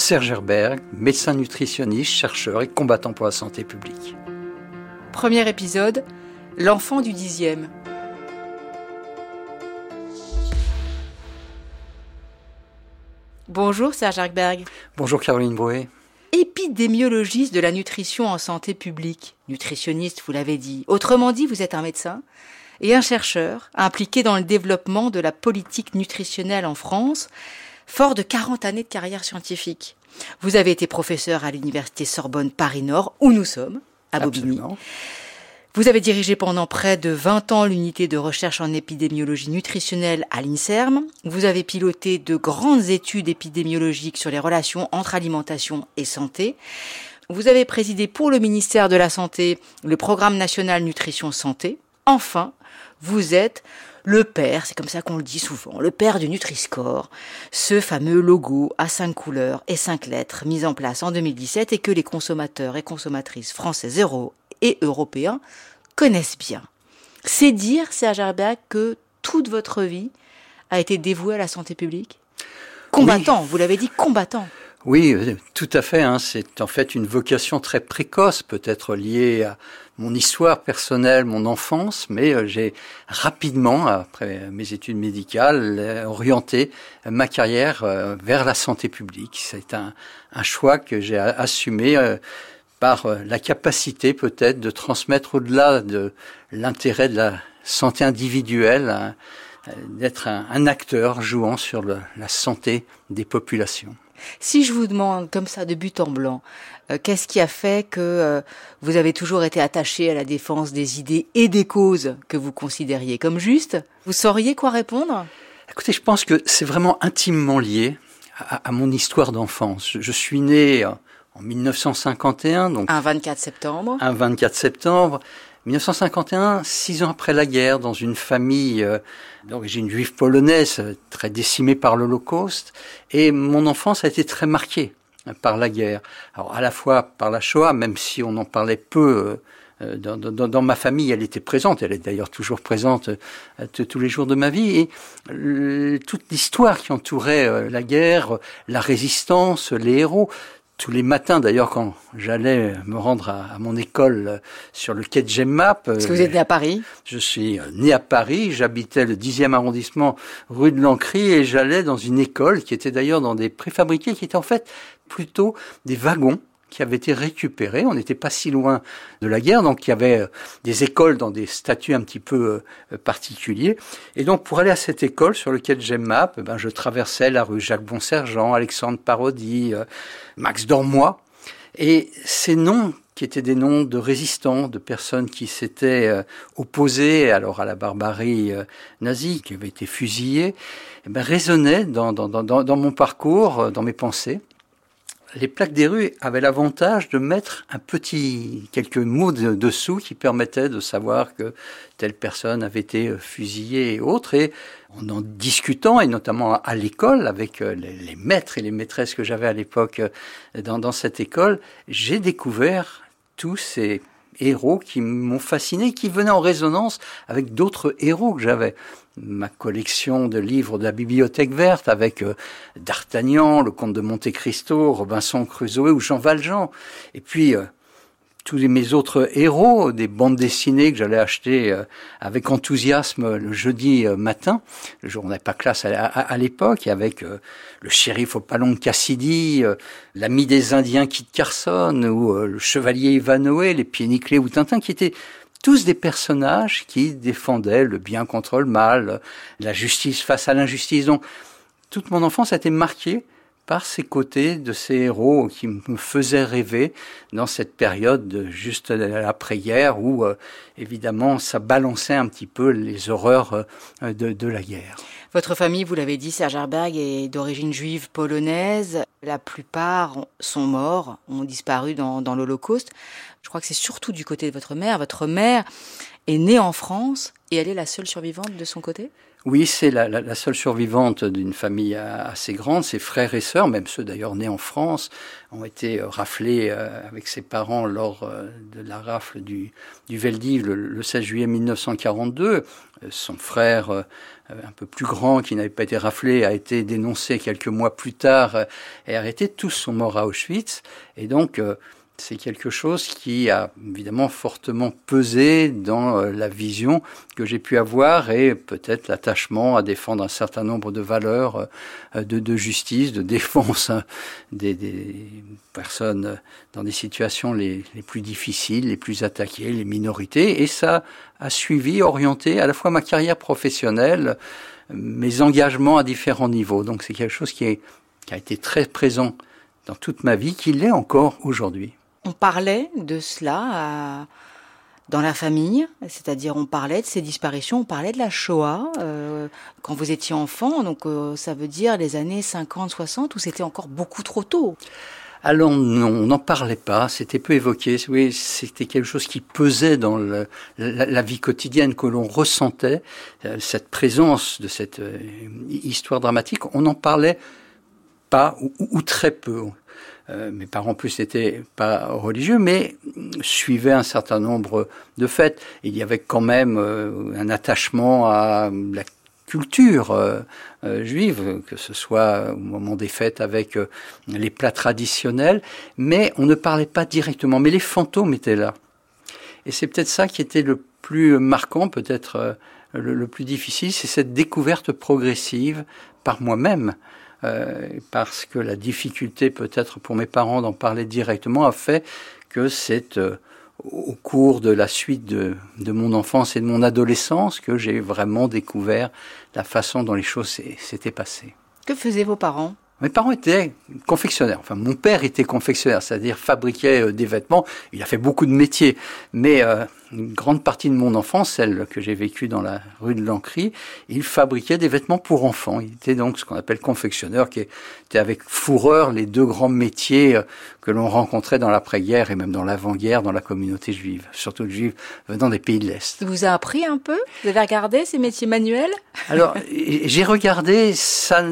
Serge Herberg, médecin nutritionniste, chercheur et combattant pour la santé publique. Premier épisode, l'enfant du dixième. Bonjour Serge Herberg. Bonjour Caroline Brouet. Épidémiologiste de la nutrition en santé publique. Nutritionniste, vous l'avez dit. Autrement dit, vous êtes un médecin et un chercheur impliqué dans le développement de la politique nutritionnelle en France, fort de 40 années de carrière scientifique. Vous avez été professeur à l'université Sorbonne Paris-Nord, où nous sommes, à Bobigny. Absolument. Vous avez dirigé pendant près de 20 ans l'unité de recherche en épidémiologie nutritionnelle à l'INSERM. Vous avez piloté de grandes études épidémiologiques sur les relations entre alimentation et santé. Vous avez présidé pour le ministère de la Santé le programme national nutrition santé. Enfin, vous êtes le père, c'est comme ça qu'on le dit souvent, le père du Nutri-Score, ce fameux logo à cinq couleurs et cinq lettres mis en place en 2017 et que les consommateurs et consommatrices français zéro et européens connaissent bien. C'est dire, Serge Herberg, que toute votre vie a été dévouée à la santé publique? Combattant, vous l'avez dit, combattant. Oui, tout à fait. Hein. C'est en fait une vocation très précoce, peut-être liée à mon histoire personnelle, mon enfance, mais euh, j'ai rapidement, après mes études médicales, euh, orienté ma carrière euh, vers la santé publique. C'est un, choix que j'ai assumé par la capacité peut-être de transmettre au-delà de l'intérêt de la santé individuelle, hein, d'être un, acteur jouant sur la santé des populations. Si je vous demande comme ça de but en blanc, euh, qu'est-ce qui a fait que euh, vous avez toujours été attaché à la défense des idées et des causes que vous considériez comme justes Vous sauriez quoi répondre? Écoutez, je pense que c'est vraiment intimement lié à, à mon histoire d'enfance. Je, je suis né euh, en 1951, donc Un 24 septembre. un 24 septembre. 1951, six ans après la guerre, dans une famille euh, d'origine juive polonaise, euh, très décimée par l'Holocauste, et mon enfance a été très marquée par la guerre. Alors à la fois par la Shoah, même si on en parlait peu euh, dans, ma famille, elle était présente, elle est d'ailleurs toujours présente tous les jours de ma vie, et toute l'histoire qui entourait la guerre, la résistance, les héros, tous les matins, d'ailleurs, quand j'allais me rendre à, à mon école euh, sur le quai de Gemmap, Parce que vous êtes né à Paris. je suis euh, né à Paris, j'habitais le 10e arrondissement rue de l'Ancry et j'allais dans une école qui était d'ailleurs dans des préfabriqués qui étaient en fait plutôt des wagons qui avaient été récupérés. On n'était pas si loin de la guerre, donc il y avait euh, des écoles dans des statuts un petit peu euh, particuliers. Et donc pour aller à cette école sur lequel j'aime map, ben, je traversais la rue Jacques Bonsergent, Alexandre Parodi, euh, Max Dormois. Et ces noms qui étaient des noms de résistants, de personnes qui s'étaient opposées alors à la barbarie nazie, qui avaient été fusillées, eh ben, résonnaient dans, dans, dans, dans mon parcours, dans mes pensées. Les plaques des rues avaient l'avantage de mettre un petit, quelques mots de- dessous qui permettaient de savoir que telle personne avait été fusillée et autres. Et en en discutant, et notamment à l'école, avec euh, les, les maîtres et les maîtresses que j'avais à l'époque euh, dans, dans cette école, j'ai découvert tous ces héros qui m'ont fasciné, qui venaient en résonance avec d'autres héros que j'avais. Ma collection de livres de la Bibliothèque verte avec euh, D'Artagnan, le comte de Monte Cristo, Robinson Crusoe ou Jean Valjean. Et puis euh, tous mes autres héros, des bandes dessinées que j'allais acheter euh, avec enthousiasme le jeudi matin, le jour où on n'avait pas classe à, l'époque, avec le shérif au palon de Cassidy, l'ami des Indiens Kit Carson, ou le chevalier Ivanhoe, les pieds nickelés ou Tintin, qui étaient tous des personnages qui défendaient le bien contre le mal, la justice face à l'injustice. Donc, toute mon enfance a été marquée par ces côtés de ces héros qui me faisaient rêver dans cette période juste après-guerre où, euh, évidemment, ça balançait un petit peu les horreurs euh, de, de la guerre. Votre famille, vous l'avez dit, Serge Herberg est d'origine juive polonaise. La plupart sont morts, ont disparu dans l'Holocauste. Je crois que c'est surtout du côté de votre mère. Votre mère est née en France et elle est la seule survivante de son côté? Oui, c'est la, seule survivante d'une famille assez grande. Ses frères et sœurs, même ceux d'ailleurs nés en France, ont été euh, raflés euh, avec ses parents lors euh, de la rafle du, du Veldiv le, le 16 juillet 1942. Son frère, un peu plus grand, qui n'avait pas été raflé, a été dénoncé quelques mois plus tard et arrêté. Tous sont morts à Auschwitz. Et donc, c'est quelque chose qui a évidemment fortement pesé dans euh, la vision que j'ai pu avoir et peut-être l'attachement à défendre un certain nombre de valeurs euh, de, justice, de défense hein, des, personnes dans des situations les, plus difficiles, les plus attaquées, les minorités. Et ça a suivi, orienté à la fois ma carrière professionnelle, mes engagements à différents niveaux. Donc c'est quelque chose qui a été très présent dans toute ma vie, qui l'est encore aujourd'hui on parlait de cela dans la famille, c'est-à-dire on parlait de ces disparitions, on parlait de la Shoah euh, quand vous étiez enfant, donc euh, ça veut dire les années 50, 60, ou c'était encore beaucoup trop tôt alors non, on n'en parlait pas, c'était peu évoqué. C'était quelque chose qui pesait dans la, vie quotidienne que l'on ressentait, euh, cette présence de cette euh, histoire dramatique. On n'en parlait pas ou, très peu. Euh, mes parents plus n'étaient pas religieux, mais suivaient un certain nombre de fêtes. Il y avait quand même euh, un attachement à la culture euh, juive, que ce soit au moment des fêtes avec les plats traditionnels, mais on ne parlait pas directement. Mais les fantômes étaient là. Et c'est peut-être ça qui était le plus marquant, peut-être le, plus difficile, c'est cette découverte progressive par moi-même parce que la difficulté peut-être pour mes parents d'en parler directement a fait que c'est euh, au cours de la suite de, de, mon enfance et de mon adolescence que j'ai vraiment découvert la façon dont les choses s'étaient passées. Que faisaient vos parents? Mes parents étaient confectionnaires. Enfin, mon père était confectionnaire, c'est-à-dire fabriquait euh, des vêtements. Il a fait beaucoup de métiers, mais euh, une grande partie de mon enfance, celle que j'ai vécue dans la rue de l'Ancry, il fabriquait des vêtements pour enfants. Il était donc ce qu'on appelle confectionneur, qui était avec fourreur les deux grands métiers euh, que l'on rencontrait dans l'après-guerre et même dans l'avant-guerre dans la communauté juive, surtout juive venant des pays de l'Est. Vous a appris un peu Vous avez regardé ces métiers manuels Alors, j'ai regardé, ça,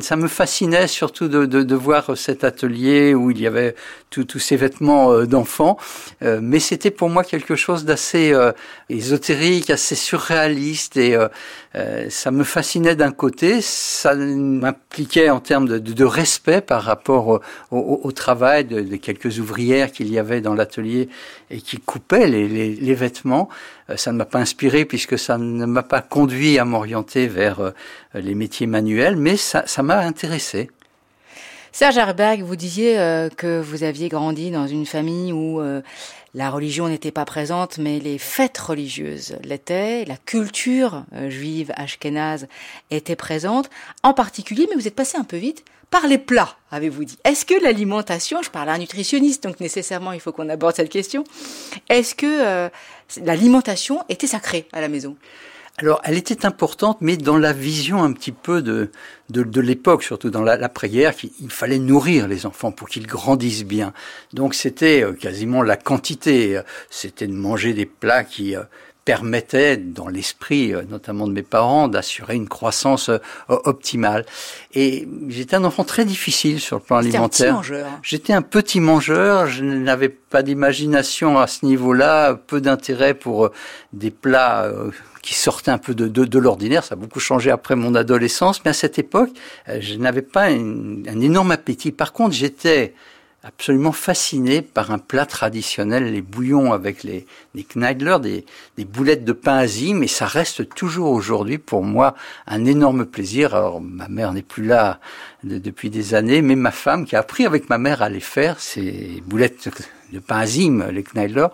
ça me fascinait surtout de, de, de, voir cet atelier où il y avait tous ces vêtements euh, d'enfants, euh, mais c'était pour moi quelque chose d'assez euh, ésotérique, assez surréaliste, et euh, euh, ça me fascinait d'un côté, ça m'impliquait en termes de, respect par rapport au, travail de, quelques ouvrières qu'il y avait dans l'atelier et qui coupaient les, vêtements. ça ne m'a pas inspiré puisque ça ne m'a pas conduit à m'orienter vers les métiers manuels, mais ça m'a intéressé. Serge Herberg, vous disiez euh, que vous aviez grandi dans une famille où euh, la religion n'était pas présente, mais les fêtes religieuses l'étaient, la culture euh, juive ashkénaze était présente, en particulier, mais vous êtes passé un peu vite, par les plats, avez-vous dit. Est-ce que l'alimentation, je parle à un nutritionniste, donc nécessairement il faut qu'on aborde cette question, est-ce que l'alimentation était sacrée à la maison? Alors, elle était importante, mais dans la vision un petit peu de, de, de l'époque, surtout dans l'après-guerre, il fallait nourrir les enfants pour qu'ils grandissent bien. Donc, c'était euh, quasiment la quantité. C'était de manger des plats qui euh, permettaient, dans l'esprit euh, notamment de mes parents, d'assurer une croissance optimale. Et j'étais un enfant très difficile sur le plan alimentaire. J'étais un petit mangeur, je n'avais pas d'imagination à ce niveau-là, peu d'intérêt pour des plats qui sortait un peu de, de, de l'ordinaire. Ça a beaucoup changé après mon adolescence, mais à cette époque, euh, je n'avais pas une, un énorme appétit. Par contre, j'étais absolument fasciné par un plat traditionnel, les bouillons avec les, les kneidler, des, des boulettes de pain azim, et ça reste toujours aujourd'hui pour moi un énorme plaisir. Alors, ma mère n'est plus là de, depuis des années, mais ma femme qui a appris avec ma mère à les faire, ces boulettes de pain azim, les kneidler,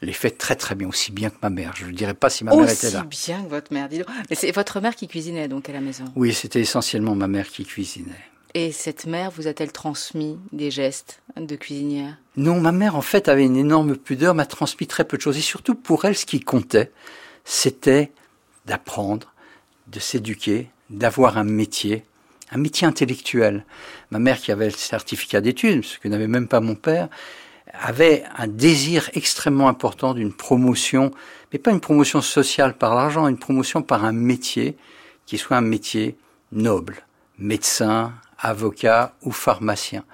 les fait très très bien, aussi bien que ma mère. Je ne dirais pas si ma aussi mère était là. Aussi bien que votre mère, dis donc. Mais c'est votre mère qui cuisinait donc à la maison Oui, c'était essentiellement ma mère qui cuisinait. Et cette mère vous a-t-elle transmis des gestes de cuisinière? Non, ma mère en fait avait une énorme pudeur, m'a transmis très peu de choses. Et surtout pour elle, ce qui comptait, c'était d'apprendre, de s'éduquer, d'avoir un métier, un métier intellectuel. Ma mère qui avait le certificat d'études, ce que n'avait même pas mon père, avait un désir extrêmement important d'une promotion, mais pas une promotion sociale par l'argent, une promotion par un métier qui soit un métier noble, médecin, avocat ou pharmacien.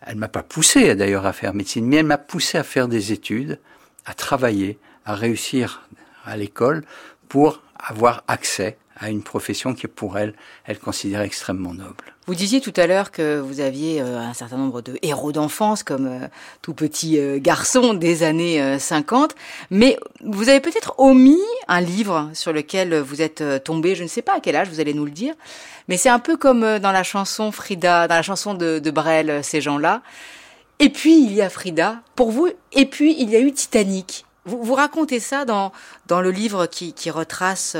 Elle m'a pas poussé d'ailleurs à faire médecine, mais elle m'a poussé à faire des études, à travailler, à réussir à l'école pour avoir accès à une profession qui, pour elle, elle considérait extrêmement noble. Vous disiez tout à l'heure que vous aviez euh, un certain nombre de héros d'enfance, comme euh, tout petit euh, garçon des années 50, mais vous avez peut-être omis un livre sur lequel vous êtes tombé, je ne sais pas à quel âge, vous allez nous le dire, mais c'est un peu comme dans la chanson Frida, dans la chanson de, de Brel, ces gens-là. Et puis il y a Frida, pour vous, et puis il y a eu Titanic. Vous, vous racontez ça dans, dans le livre qui, qui retrace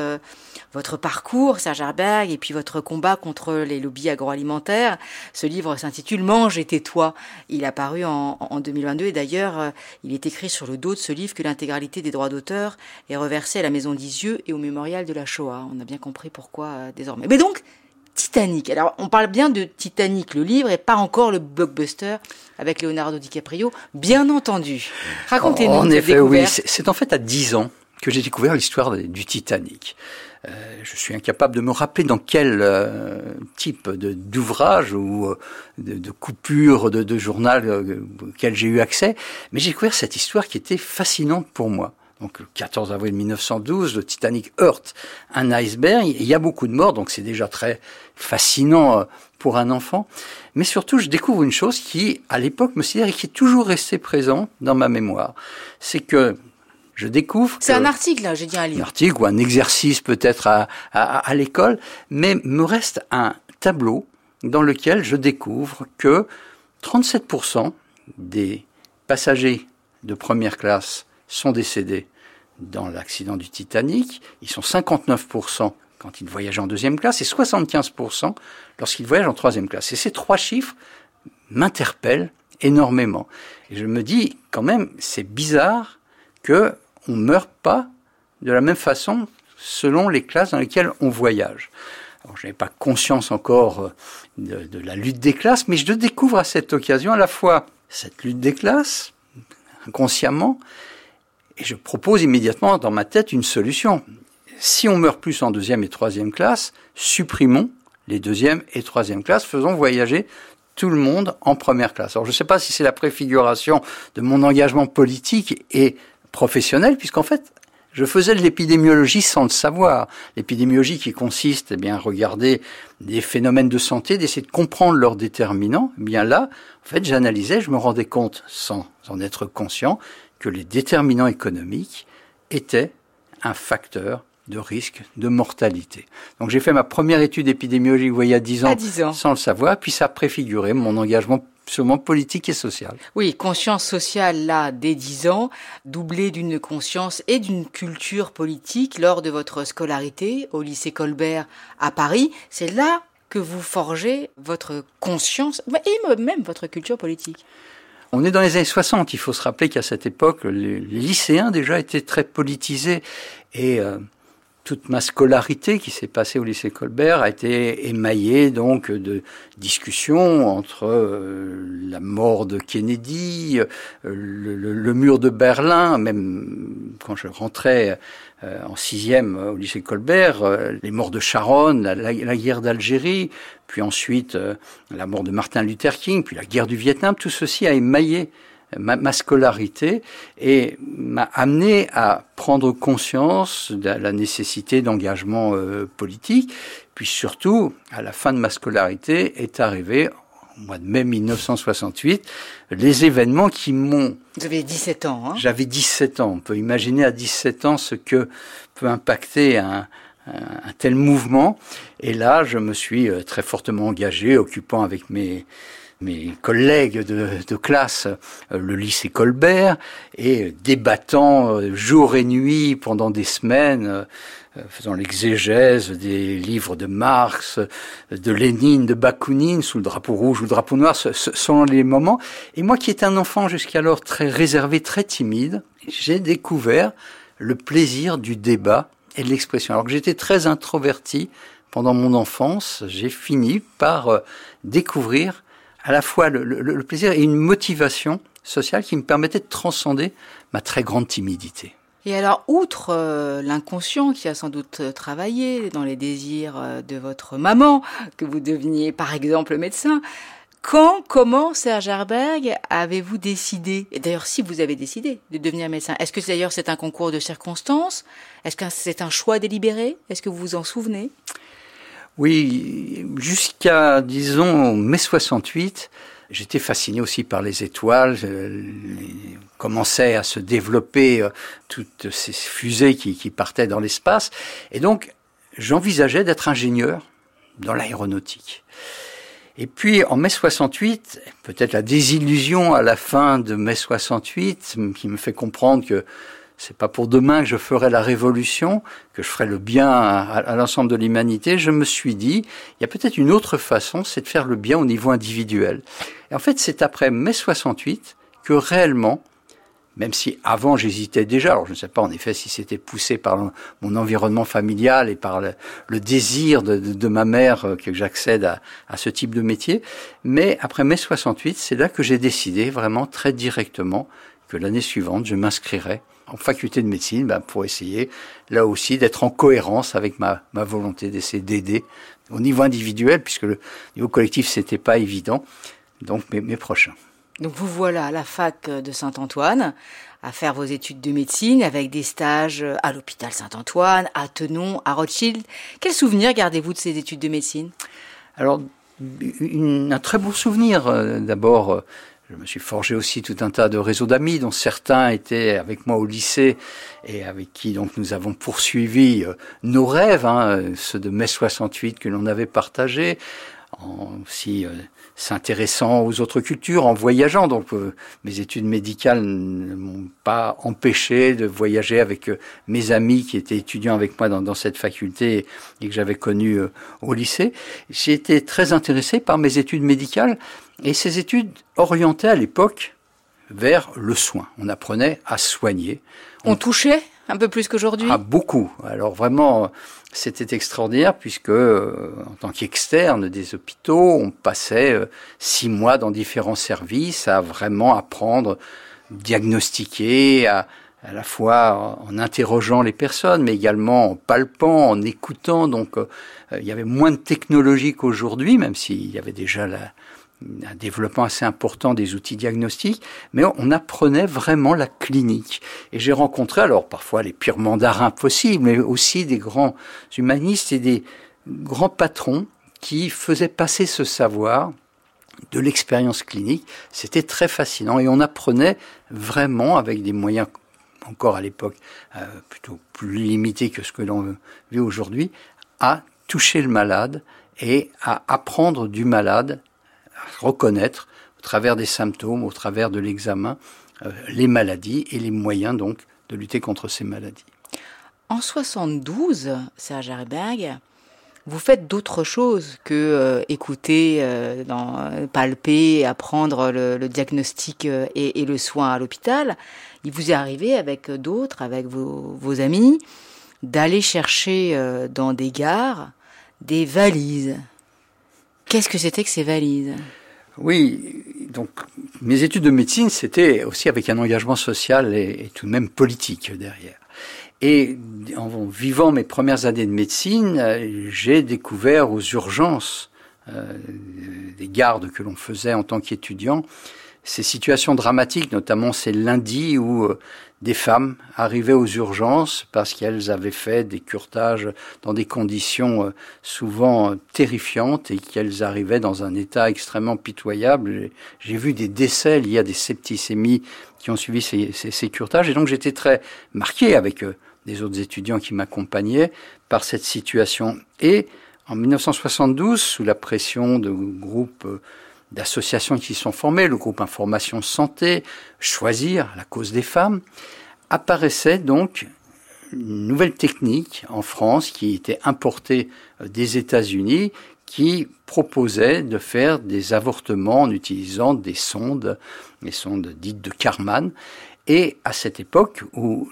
votre parcours, Serge Herberg, et puis votre combat contre les lobbies agroalimentaires. Ce livre s'intitule Mange et tais-toi. Il a paru en, en 2022 et d'ailleurs, euh, il est écrit sur le dos de ce livre que l'intégralité des droits d'auteur est reversée à la Maison d'Isieux et au mémorial de la Shoah. On a bien compris pourquoi euh, désormais. Mais donc, Titanic. Alors, on parle bien de Titanic, le livre, et pas encore le blockbuster avec Leonardo DiCaprio, bien entendu. Racontez-nous. En effet, oui. C'est en fait à 10 ans que j'ai découvert l'histoire du Titanic. Euh, je suis incapable de me rappeler dans quel euh, type d'ouvrage ou euh, de, coupure de, de journal euh, auquel j'ai eu accès, mais j'ai découvert cette histoire qui était fascinante pour moi. Donc le 14 avril 1912, le Titanic heurte un iceberg. Il y a beaucoup de morts, donc c'est déjà très fascinant euh, pour un enfant. Mais surtout, je découvre une chose qui, à l'époque, me sidère et qui est toujours restée présente dans ma mémoire. C'est que je découvre. C'est un article, là, j'ai dit un livre. Un article ou un exercice peut-être à, à, à l'école, mais me reste un tableau dans lequel je découvre que 37% des passagers de première classe sont décédés dans l'accident du Titanic. Ils sont 59% quand ils voyagent en deuxième classe et 75% lorsqu'ils voyagent en troisième classe. Et ces trois chiffres m'interpellent énormément. Et je me dis, quand même, c'est bizarre que on meure pas de la même façon selon les classes dans lesquelles on voyage. Alors, je n'avais pas conscience encore euh, de, de, la lutte des classes, mais je découvre à cette occasion à la fois cette lutte des classes, inconsciemment, et je propose immédiatement dans ma tête une solution. Si on meurt plus en deuxième et troisième classe, supprimons les deuxième et troisième classes, faisons voyager tout le monde en première classe. Alors je ne sais pas si c'est la préfiguration de mon engagement politique et professionnel, puisqu'en fait, je faisais de l'épidémiologie sans le savoir. L'épidémiologie qui consiste eh bien, à regarder des phénomènes de santé, d'essayer de comprendre leurs déterminants. Eh bien là, en fait, j'analysais, je me rendais compte, sans en être conscient, que les déterminants économiques étaient un facteur de risque de mortalité. Donc j'ai fait ma première étude épidémiologique il y a 10 ans, 10 ans, sans le savoir, puis ça a préfiguré mon engagement sûrement politique et social. Oui, conscience sociale là dès 10 ans, doublée d'une conscience et d'une culture politique lors de votre scolarité au lycée Colbert à Paris. C'est là que vous forgez votre conscience et même votre culture politique. On est dans les années 60, il faut se rappeler qu'à cette époque, les lycéens déjà étaient très politisés et euh, toute ma scolarité qui s'est passée au lycée Colbert a été émaillée donc de discussions entre euh, la mort de Kennedy, euh, le, mur de Berlin, même quand je rentrais euh, en sixième au lycée Colbert, les morts de Sharon, la, guerre d'Algérie, puis ensuite la mort de Martin Luther King, puis la guerre du Vietnam, tout ceci a émaillé ma, ma, scolarité et m'a amené à prendre conscience de la nécessité d'engagement euh, politique. Puis surtout, à la fin de ma scolarité, est arrivé au mois de mai 1968, les événements qui m'ont... Vous avez 17 ans, hein? J'avais 17 ans. On peut imaginer à 17 ans ce que peut impacter un, un tel mouvement. Et là, je me suis euh, très fortement engagé, occupant avec mes mes collègues de, classe, euh, le lycée Colbert, et débattant euh, jour et nuit pendant des semaines, euh, faisant l'exégèse des livres de Marx, de Lénine, de Bakounine, sous le drapeau rouge ou le drapeau noir, selon les moments. Et moi qui étais un enfant jusqu'alors très réservé, très timide, j'ai découvert le plaisir du débat et de l'expression. Alors que j'étais très introverti pendant mon enfance, j'ai fini par découvrir à la fois le, plaisir et une motivation sociale qui me permettait de transcender ma très grande timidité. Et alors, outre euh, l'inconscient qui a sans doute travaillé dans les désirs euh, de votre maman, que vous deveniez par exemple médecin, quand, comment, Serge Herberg, avez-vous décidé, et d'ailleurs si vous avez décidé de devenir médecin, est-ce que d'ailleurs c'est un concours de circonstances? Est-ce que c'est un choix délibéré? Est-ce que vous vous en souvenez? Oui, jusqu'à, disons, mai 68, j'étais fasciné aussi par les étoiles. Il commençait à se développer euh, toutes ces fusées qui partaient dans l'espace. Et donc, j'envisageais d'être ingénieur dans l'aéronautique. Et puis en mai 68, peut-être la désillusion à la fin de mai 68 qui me fait comprendre que c'est pas pour demain que je ferai la révolution, que je ferai le bien à, l'ensemble de l'humanité. Je me suis dit, il y a peut-être une autre façon, c'est de faire le bien au niveau individuel. Et en fait, c'est après mai 68 que réellement, même si avant j'hésitais déjà, alors je ne sais pas en effet si c'était poussé par mon environnement familial et par le, désir de, ma mère euh, que j'accède à, à, ce type de métier, mais après mai 68, c'est là que j'ai décidé vraiment très directement que l'année suivante, je m'inscrirais en faculté de médecine ben, pour essayer là aussi d'être en cohérence avec ma, ma volonté d'essayer d'aider au niveau individuel, puisque le niveau collectif, c'était pas évident, donc mes, mes prochains. Donc vous voilà à la fac de Saint-Antoine à faire vos études de médecine avec des stages à l'hôpital Saint-Antoine, à Tenon, à Rothschild. Quel souvenir gardez-vous de ces études de médecine? Alors, un très beau souvenir. Euh, d'abord, euh, je me suis forgé aussi tout un tas de réseaux d'amis, dont certains étaient avec moi au lycée et avec qui donc nous avons poursuivi euh, nos rêves, hein, ceux de mai 68 que l'on avait partagés, en aussi euh, s'intéressant aux autres cultures, en voyageant. Donc euh, mes études médicales ne m'ont pas empêché de voyager avec euh, mes amis qui étaient étudiants avec moi dans, dans cette faculté et que j'avais connu au lycée. J'ai été très intéressé par mes études médicales et ces études orientées à l'époque vers le soin. On apprenait à soigner. On, touchait un peu plus qu'aujourd'hui? Ah, beaucoup. Alors vraiment, c'était extraordinaire puisque, euh, en tant qu'externe des hôpitaux, on passait euh, six mois dans différents services à vraiment apprendre, diagnostiquer, à, à la fois en interrogeant les personnes, mais également en palpant, en écoutant. Donc, euh, il y avait moins de technologie qu'aujourd'hui, même s'il y avait déjà la, un développement assez important des outils diagnostiques, mais on apprenait vraiment la clinique. Et j'ai rencontré alors parfois les pires mandarins possibles, mais aussi des grands humanistes et des grands patrons qui faisaient passer ce savoir de l'expérience clinique. C'était très fascinant et on apprenait vraiment avec des moyens encore à l'époque euh, plutôt plus limités que ce que l'on vit aujourd'hui, à toucher le malade et à apprendre du malade reconnaître au travers des symptômes, au travers de l'examen, euh, les maladies et les moyens donc de lutter contre ces maladies. En 72, Serge Herberg, vous faites d'autres choses que euh, écouter, euh, dans, palper, apprendre le, diagnostic et, le soin à l'hôpital. Il vous est arrivé avec d'autres, avec vos, vos amis, d'aller chercher dans des gares des valises. Qu'est-ce que c'était que ces valises? Oui, donc mes études de médecine, c'était aussi avec un engagement social et, tout de même politique derrière. Et en vivant mes premières années de médecine, j'ai découvert aux urgences euh, des gardes que l'on faisait en tant qu'étudiant ces situations dramatiques, notamment ces lundis où euh, des femmes arrivaient aux urgences parce qu'elles avaient fait des curtages dans des conditions euh, souvent euh, terrifiantes et qu'elles arrivaient dans un état extrêmement pitoyable. J'ai vu des décès liés à des septicémies qui ont suivi ces, ces, curtages et donc j'étais très marqué avec des autres étudiants qui m'accompagnaient par cette situation. Et en 1972, sous la pression de groupes d'associations qui sont formées, le groupe Information Santé, Choisir, la cause des femmes, apparaissait donc une nouvelle technique en France qui était importée euh, des États-Unis qui proposait de faire des avortements en utilisant des sondes, des sondes dites de Karman. Et à cette époque où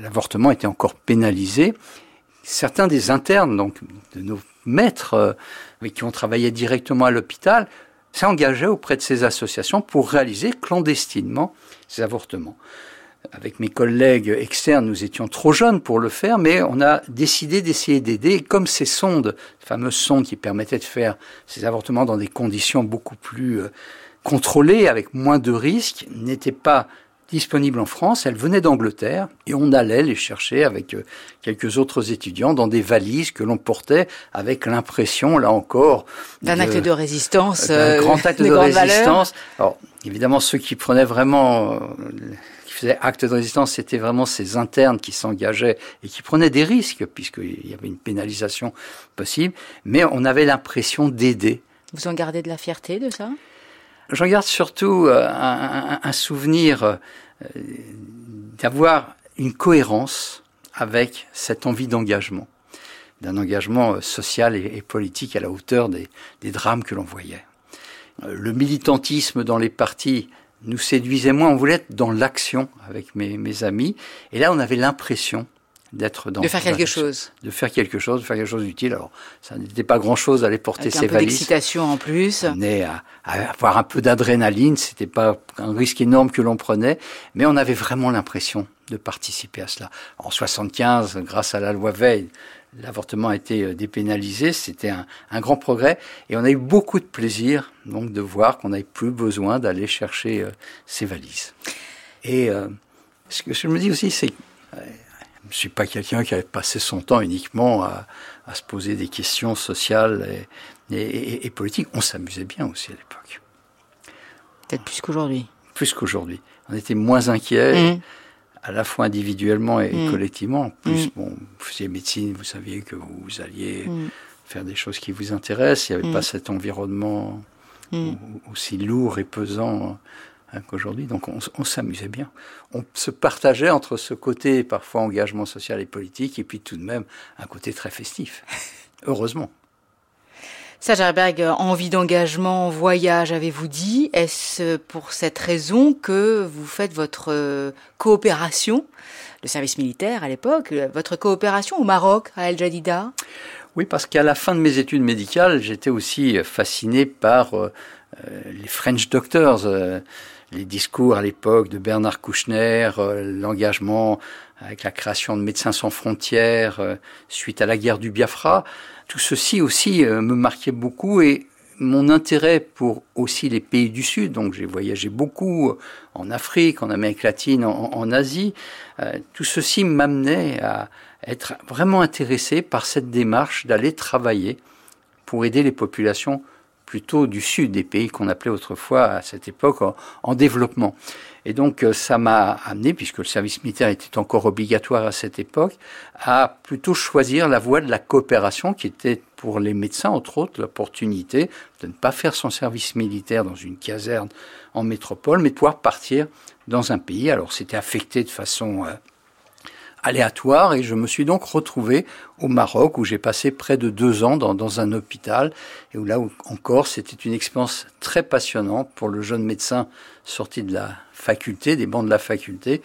l'avortement était encore pénalisé, certains des internes, donc de nos maîtres euh, avec qui on travaillait directement à l'hôpital, s'engageaient auprès de ces associations pour réaliser clandestinement ces avortements avec mes collègues externes, nous étions trop jeunes pour le faire, mais on a décidé d'essayer d'aider. Comme ces sondes, ces fameuses sondes qui permettaient de faire ces avortements dans des conditions beaucoup plus euh, contrôlées, avec moins de risques, n'étaient pas disponibles en France, elles venaient d'Angleterre et on allait les chercher avec euh, quelques autres étudiants dans des valises que l'on portait avec l'impression, là encore, d'un acte de résistance, d'un euh, grand acte de, résistance. Alors évidemment, ceux qui prenaient vraiment acte de résistance, c'était vraiment ces internes qui s'engageaient et qui prenaient des risques, puisqu'il y avait une pénalisation possible, mais on avait l'impression d'aider. Vous en gardez de la fierté de ça? J'en garde surtout euh, un, souvenir euh, d'avoir une cohérence avec cette envie d'engagement, d'un engagement euh, social et, politique à la hauteur des drames que l'on voyait. Le militantisme dans les partis nous séduisait moins. On voulait être dans l'action avec mes, mes, amis. Et là, on avait l'impression d'être dans de faire quelque chose. De faire quelque chose de faire quelque chose d'utile. Alors ça n'était pas grand chose d'aller porter Avec ses un peu valises. d'excitation en plus. On est à, avoir un peu d'adrénaline. C'était pas un risque énorme que l'on prenait. Mais on avait vraiment l'impression de participer à cela. En 75 grâce à la loi Veil l'avortement a été euh, dépénalisé, c'était un, un, grand progrès, et on a eu beaucoup de plaisir donc de voir qu'on n'avait plus besoin d'aller chercher euh, ses valises. Et euh, ce que je me dis aussi, c'est que je ne suis pas quelqu'un qui avait passé son temps uniquement à, à se poser des questions sociales et, et, et politiques. On s'amusait bien aussi à l'époque. Peut-être plus qu'aujourd'hui. Plus qu'aujourd'hui. On était moins inquiets. Mmh à la fois individuellement et mm. collectivement. En plus, mm. bon, vous faisiez médecine, vous saviez que vous alliez faire des choses qui vous intéressent. Il n'y avait pas cet environnement aussi lourd et pesant hein, qu'aujourd'hui. Donc on, s'amusait bien. On se partageait entre ce côté parfois engagement social et politique et puis tout de même un côté très festif. Heureusement. Sagerberg, envie d'engagement, voyage, avez-vous dit Est-ce pour cette raison que vous faites votre euh, coopération, le service militaire à l'époque, votre coopération au Maroc, à El Jadida? Oui, parce qu'à la fin de mes études médicales, j'étais aussi fasciné par euh, euh, les French Doctors, les discours à l'époque de Bernard Kouchner, l'engagement avec la création de Médecins sans frontières suite à la guerre du Biafra. Tout ceci aussi euh, me marquait beaucoup et mon intérêt pour aussi les pays du Sud, donc j'ai voyagé beaucoup euh, en Afrique, en Amérique latine, en, Asie, euh, tout ceci m'amenait à être vraiment intéressé par cette démarche d'aller travailler pour aider les populations plutôt du sud des pays qu'on appelait autrefois à cette époque en, développement. Et donc euh, ça m'a amené, puisque le service militaire était encore obligatoire à cette époque, à plutôt choisir la voie de la coopération qui était pour les médecins, entre autres, l'opportunité de ne pas faire son service militaire dans une caserne en métropole, mais de pouvoir partir dans un pays. Alors c'était affecté de façon euh, aléatoire et je me suis donc retrouvé au Maroc où j'ai passé près de deux ans dans, dans un hôpital et où là encore c'était une expérience très passionnante pour le jeune médecin sorti de la faculté, des bancs de la faculté,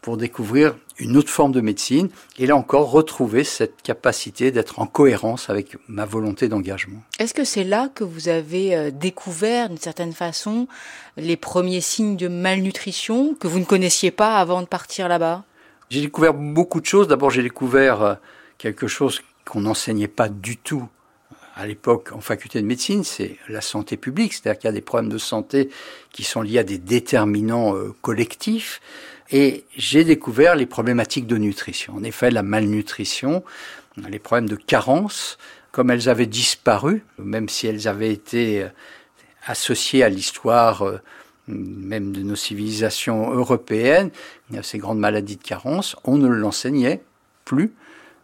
pour découvrir une autre forme de médecine et là encore retrouver cette capacité d'être en cohérence avec ma volonté d'engagement. Est-ce que c'est là que vous avez euh, découvert d'une certaine façon les premiers signes de malnutrition que vous ne connaissiez pas avant de partir là-bas? J'ai découvert beaucoup de choses. D'abord, j'ai découvert euh, quelque chose qu'on n'enseignait pas du tout à l'époque en faculté de médecine, c'est la santé publique, c'est-à-dire qu'il y a des problèmes de santé qui sont liés à des déterminants euh, collectifs. Et j'ai découvert les problématiques de nutrition. En effet, la malnutrition, les problèmes de carence, comme elles avaient disparu, même si elles avaient été euh, associées à l'histoire même de nos civilisations européennes, ces grandes maladies de carence, on ne l'enseignait plus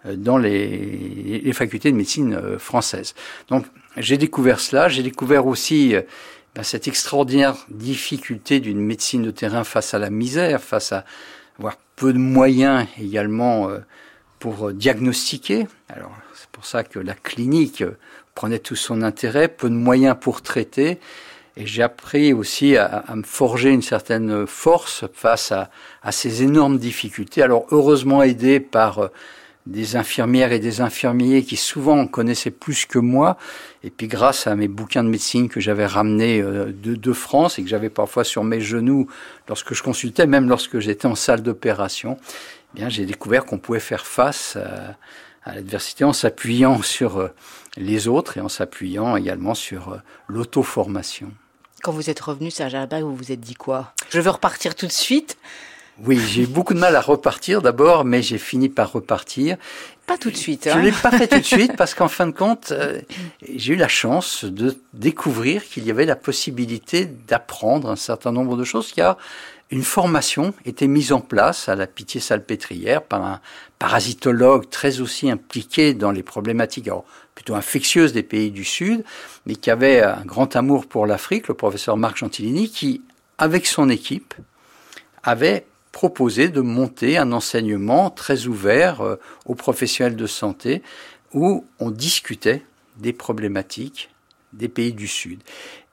euh, dans les, facultés de médecine euh, françaises. Donc j'ai découvert cela. J'ai découvert aussi ben, cette extraordinaire difficulté d'une médecine de terrain face à la misère, face à avoir peu de moyens également euh, pour diagnostiquer. Alors c'est pour ça que la clinique prenait tout son intérêt, peu de moyens pour traiter. Et j'ai appris aussi à, me forger une certaine force face à, ces énormes difficultés. Alors heureusement aidé par euh, des infirmières et des infirmiers qui souvent connaissaient plus que moi. Et puis grâce à mes bouquins de médecine que j'avais ramenés euh, de, France et que j'avais parfois sur mes genoux lorsque je consultais, même lorsque j'étais en salle d'opération, eh bien j'ai découvert qu'on pouvait faire face à, à l'adversité en s'appuyant sur euh, les autres et en s'appuyant également sur l'auto-formation. Quand vous êtes revenu, Serge Albert, vous vous êtes dit quoi? Je veux repartir tout de suite oui, j'ai eu beaucoup de mal à repartir d'abord, mais j'ai fini par repartir. Pas tout de suite. Hein Je ne l'ai pas fait tout de suite parce qu'en fin de compte, euh, j'ai eu la chance de découvrir qu'il y avait la possibilité d'apprendre un certain nombre de choses, car une formation était mise en place à la Pitié Salpêtrière par un parasitologue très aussi impliqué dans les problématiques alors, plutôt infectieuses des pays du Sud, mais qui avait un grand amour pour l'Afrique, le professeur Marc Gentilini, qui, avec son équipe, avait proposé de monter un enseignement très ouvert euh, aux professionnels de santé où on discutait des problématiques des pays du Sud.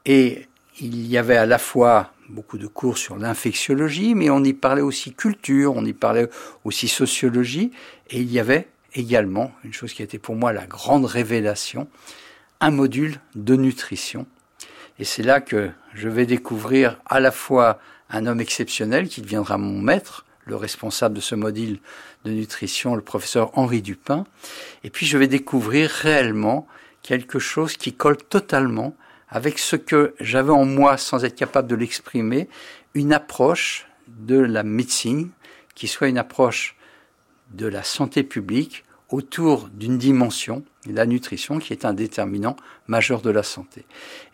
Et il y avait à la fois beaucoup de cours sur l'infectiologie, mais on y parlait aussi culture, on y parlait aussi sociologie, et il y avait également, une chose qui a été pour moi la grande révélation, un module de nutrition. Et c'est là que je vais découvrir à la fois un homme exceptionnel qui deviendra mon maître, le responsable de ce module de nutrition, le professeur Henri Dupin. Et puis je vais découvrir réellement quelque chose qui colle totalement avec ce que j'avais en moi sans être capable de l'exprimer, une approche de la médecine qui soit une approche de la santé publique autour d'une dimension, la nutrition, qui est un déterminant majeur de la santé.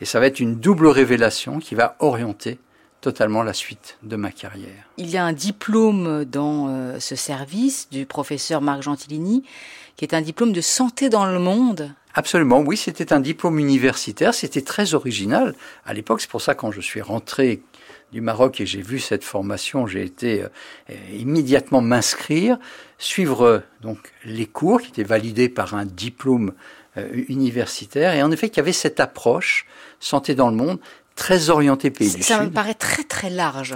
Et ça va être une double révélation qui va orienter totalement la suite de ma carrière. Il y a un diplôme dans euh, ce service du professeur Marc Gentilini, qui est un diplôme de santé dans le monde. Absolument, oui, c'était un diplôme universitaire, c'était très original. À l'époque, c'est pour ça quand je suis rentré du Maroc et j'ai vu cette formation, j'ai été euh, immédiatement m'inscrire, suivre euh, donc les cours qui étaient validés par un diplôme universitaire et en effet qu'il y avait cette approche santé dans le monde très orienté pays du Sud. Ça me paraît très très large.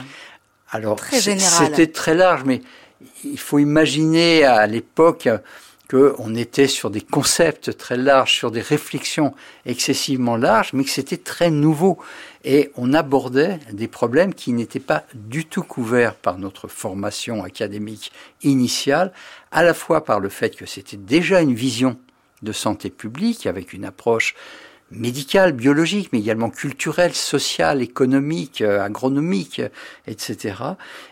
Alors, c'était très large, mais il faut imaginer à l'époque qu'on était sur des concepts très larges, sur des réflexions excessivement larges, mais que c'était très nouveau. Et on abordait des problèmes qui n'étaient pas du tout couverts par notre formation académique initiale, à la fois par le fait que c'était déjà une vision de santé publique avec une approche médicale, biologique, mais également culturelle, sociale, économique, euh, agronomique, etc.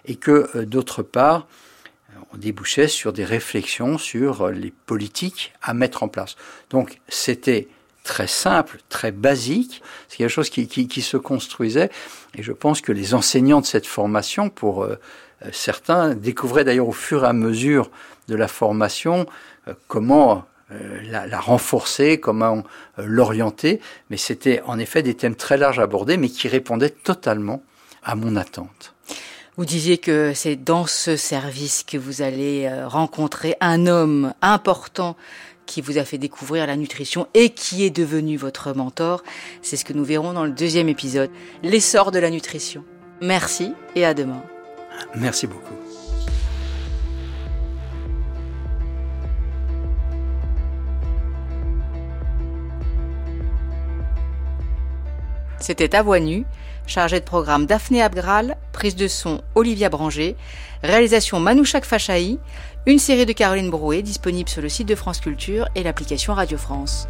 Et que, euh, d'autre part, on débouchait sur des réflexions sur euh, les politiques à mettre en place. Donc, c'était très simple, très basique, c'est quelque chose qui, qui, qui, se construisait, et je pense que les enseignants de cette formation, pour certains, découvraient d'ailleurs au fur et à mesure de la formation comment la, la, renforcer, comment euh, l'orienter. Mais c'était en effet des thèmes très larges abordés, mais qui répondaient totalement à mon attente. Vous disiez que c'est dans ce service que vous allez euh, rencontrer un homme important qui vous a fait découvrir la nutrition et qui est devenu votre mentor. C'est ce que nous verrons dans le deuxième épisode, l'essor de la nutrition. Merci et à demain. Merci beaucoup. C'était à voix nue, chargé de programme Daphné Abgral, prise de son Olivia Branger, réalisation Manouchak Fachaï, une série de Caroline Brouet disponible sur le site de France Culture et l'application Radio France.